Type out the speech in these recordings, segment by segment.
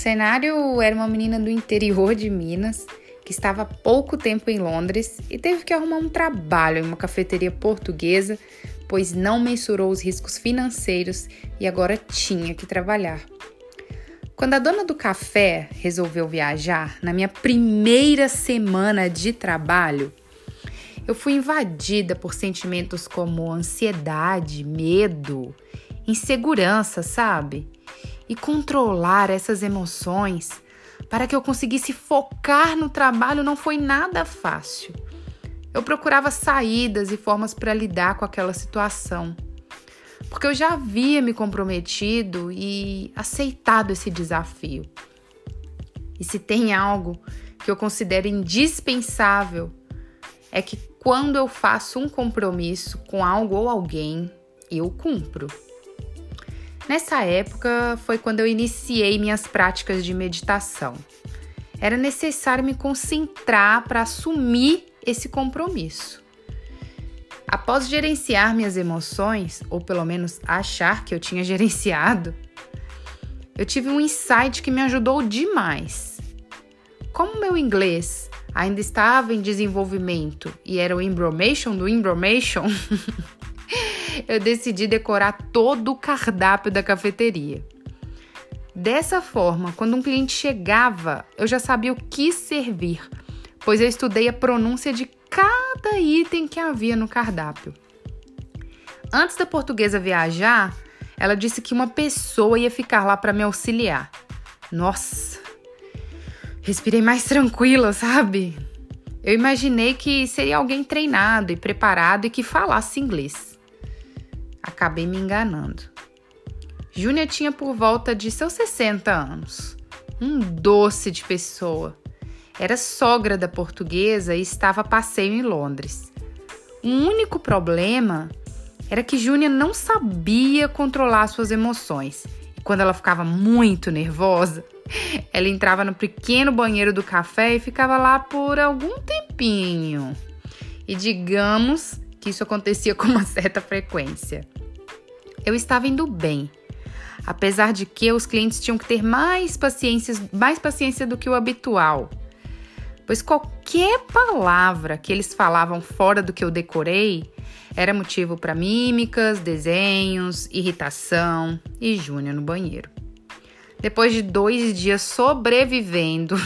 cenário era uma menina do interior de Minas que estava há pouco tempo em Londres e teve que arrumar um trabalho em uma cafeteria portuguesa, pois não mensurou os riscos financeiros e agora tinha que trabalhar. Quando a dona do café resolveu viajar, na minha primeira semana de trabalho, eu fui invadida por sentimentos como ansiedade, medo, insegurança, sabe? E controlar essas emoções para que eu conseguisse focar no trabalho não foi nada fácil. Eu procurava saídas e formas para lidar com aquela situação porque eu já havia me comprometido e aceitado esse desafio. E se tem algo que eu considero indispensável, é que quando eu faço um compromisso com algo ou alguém, eu cumpro. Nessa época foi quando eu iniciei minhas práticas de meditação. Era necessário me concentrar para assumir esse compromisso. Após gerenciar minhas emoções, ou pelo menos achar que eu tinha gerenciado, eu tive um insight que me ajudou demais. Como meu inglês ainda estava em desenvolvimento e era o embromation do embromation, eu decidi decorar todo o cardápio da cafeteria. Dessa forma, quando um cliente chegava, eu já sabia o que servir, pois eu estudei a pronúncia de cada item que havia no cardápio. Antes da portuguesa viajar, ela disse que uma pessoa ia ficar lá para me auxiliar. Nossa, respirei mais tranquila, sabe? Eu imaginei que seria alguém treinado e preparado e que falasse inglês. Acabei me enganando. Júnia tinha por volta de seus 60 anos. Um doce de pessoa. Era sogra da portuguesa e estava a passeio em Londres. O único problema era que Júnia não sabia controlar suas emoções. E quando ela ficava muito nervosa, ela entrava no pequeno banheiro do café e ficava lá por algum tempinho. E digamos que isso acontecia com uma certa frequência. Eu estava indo bem, apesar de que os clientes tinham que ter mais paciência, mais paciência do que o habitual pois qualquer palavra que eles falavam fora do que eu decorei era motivo para mímicas, desenhos, irritação e Júnior no banheiro. Depois de dois dias sobrevivendo,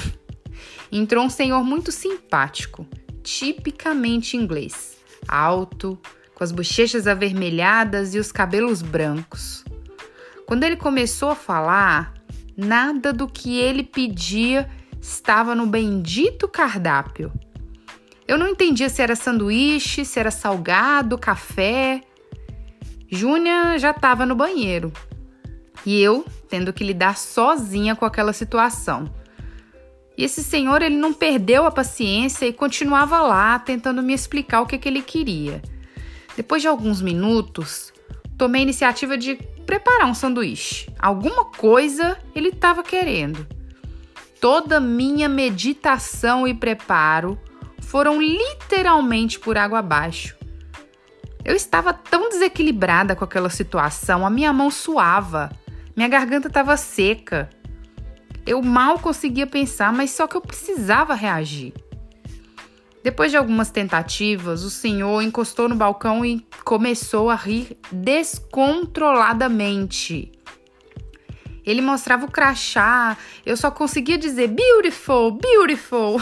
entrou um senhor muito simpático, tipicamente inglês, alto, com as bochechas avermelhadas e os cabelos brancos. Quando ele começou a falar, nada do que ele pedia estava no bendito cardápio. Eu não entendia se era sanduíche, se era salgado, café. Júnia já estava no banheiro e eu tendo que lidar sozinha com aquela situação. E esse senhor ele não perdeu a paciência e continuava lá tentando me explicar o que, que ele queria. Depois de alguns minutos, tomei a iniciativa de preparar um sanduíche. Alguma coisa ele estava querendo toda minha meditação e preparo foram literalmente por água abaixo. Eu estava tão desequilibrada com aquela situação, a minha mão suava, minha garganta estava seca. Eu mal conseguia pensar, mas só que eu precisava reagir. Depois de algumas tentativas, o senhor encostou no balcão e começou a rir descontroladamente. Ele mostrava o crachá, eu só conseguia dizer beautiful, beautiful.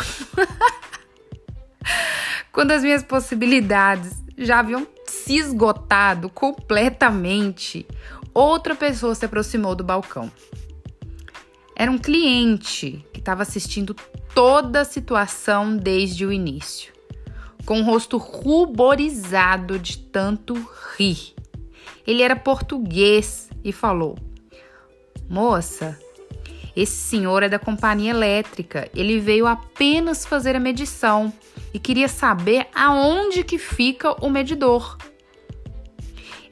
Quando as minhas possibilidades já haviam se esgotado completamente, outra pessoa se aproximou do balcão. Era um cliente que estava assistindo toda a situação desde o início, com o rosto ruborizado de tanto rir. Ele era português e falou: Moça, esse senhor é da companhia elétrica. Ele veio apenas fazer a medição e queria saber aonde que fica o medidor.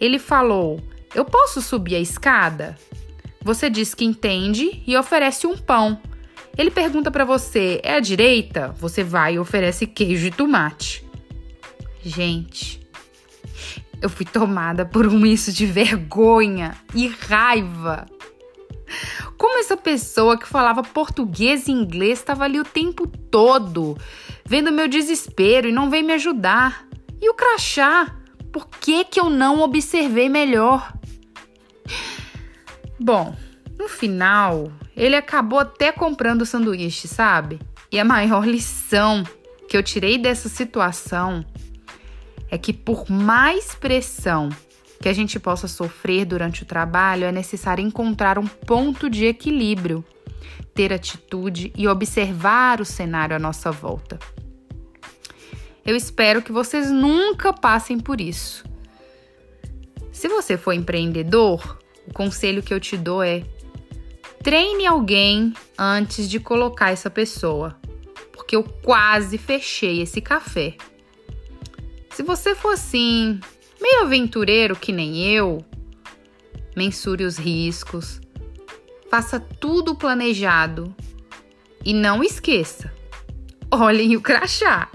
Ele falou: "Eu posso subir a escada?" Você diz que entende e oferece um pão. Ele pergunta para você: "É à direita?" Você vai e oferece queijo e tomate. Gente, eu fui tomada por um misto de vergonha e raiva Como essa pessoa que falava português e inglês estava ali o tempo todo, vendo meu desespero e não veio me ajudar? E o crachá? Por que, que eu não observei melhor? Bom, no final, ele acabou até comprando o sanduíche, sabe? E a maior lição que eu tirei dessa situação é que por mais pressão que a gente possa sofrer durante o trabalho, é necessário encontrar um ponto de equilíbrio, ter atitude e observar o cenário à nossa volta. Eu espero que vocês nunca passem por isso. Se você for empreendedor, o conselho que eu te dou é: treine alguém antes de colocar essa pessoa, porque eu quase fechei esse café. Se você for assim, meio aventureiro que nem eu, mensure os riscos, faça tudo planejado e não esqueça: olhem o crachá.